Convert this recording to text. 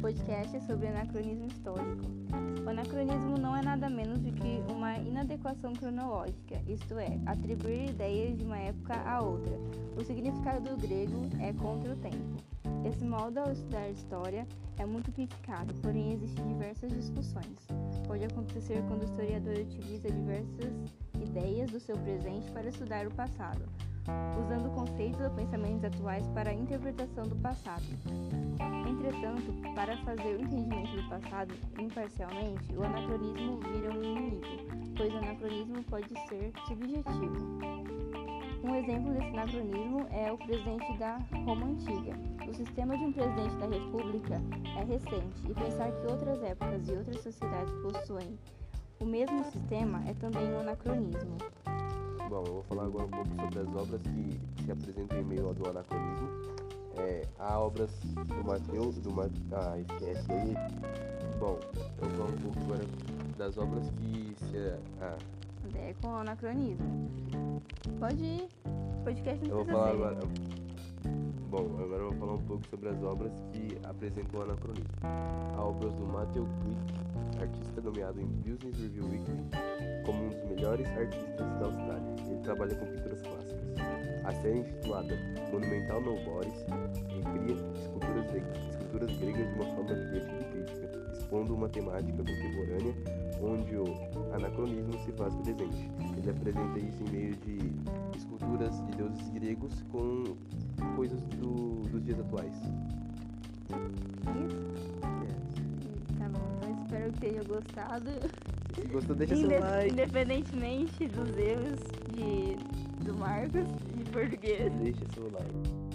podcast sobre anacronismo histórico. O anacronismo não é nada menos do que uma inadequação cronológica, isto é, atribuir ideias de uma época a outra. O significado do grego é contra o tempo. Esse modo, ao estudar história, é muito criticado, porém existem diversas discussões. Pode acontecer quando o historiador utiliza diversas ideias do seu presente para estudar o passado, usando conceitos ou pensamentos atuais para a interpretação do passado. Entretanto, para fazer o entendimento do passado imparcialmente, o anacronismo vira um inimigo, pois o anacronismo pode ser subjetivo. Um exemplo desse anacronismo é o presidente da Roma Antiga. O sistema de um presidente da República é recente e pensar que outras épocas e outras sociedades possuem o mesmo sistema é também um anacronismo. Bom, eu vou falar agora um pouco sobre as obras que se apresentam em meio ao do anacronismo. É, há obras do Mateus, do Ma... Ah, esquece aí. Bom, eu vou falar um pouco agora das obras que se. Ah. É com anacronismo. Pode ir. Podcast não eu vou falar agora. Bom, agora eu vou falar um pouco sobre as obras que apresentam o anacronismo. Há obras do Matthew Quick, artista nomeado em Business Review Weekly como um dos melhores artistas da Austrália. Ele trabalha com pinturas clássicas. A série intitulada Monumental Nobores recria esculturas, esculturas gregas de uma forma divertida e crítica, expondo uma temática contemporânea onde o anacronismo se faz presente. Ele apresenta isso em meio de esculturas de deuses gregos com coisas do, dos dias atuais. Espero que tenha gostado. Se gostou, deixa seu like. Independentemente dos erros de, do Marcos de português. Deixa seu like.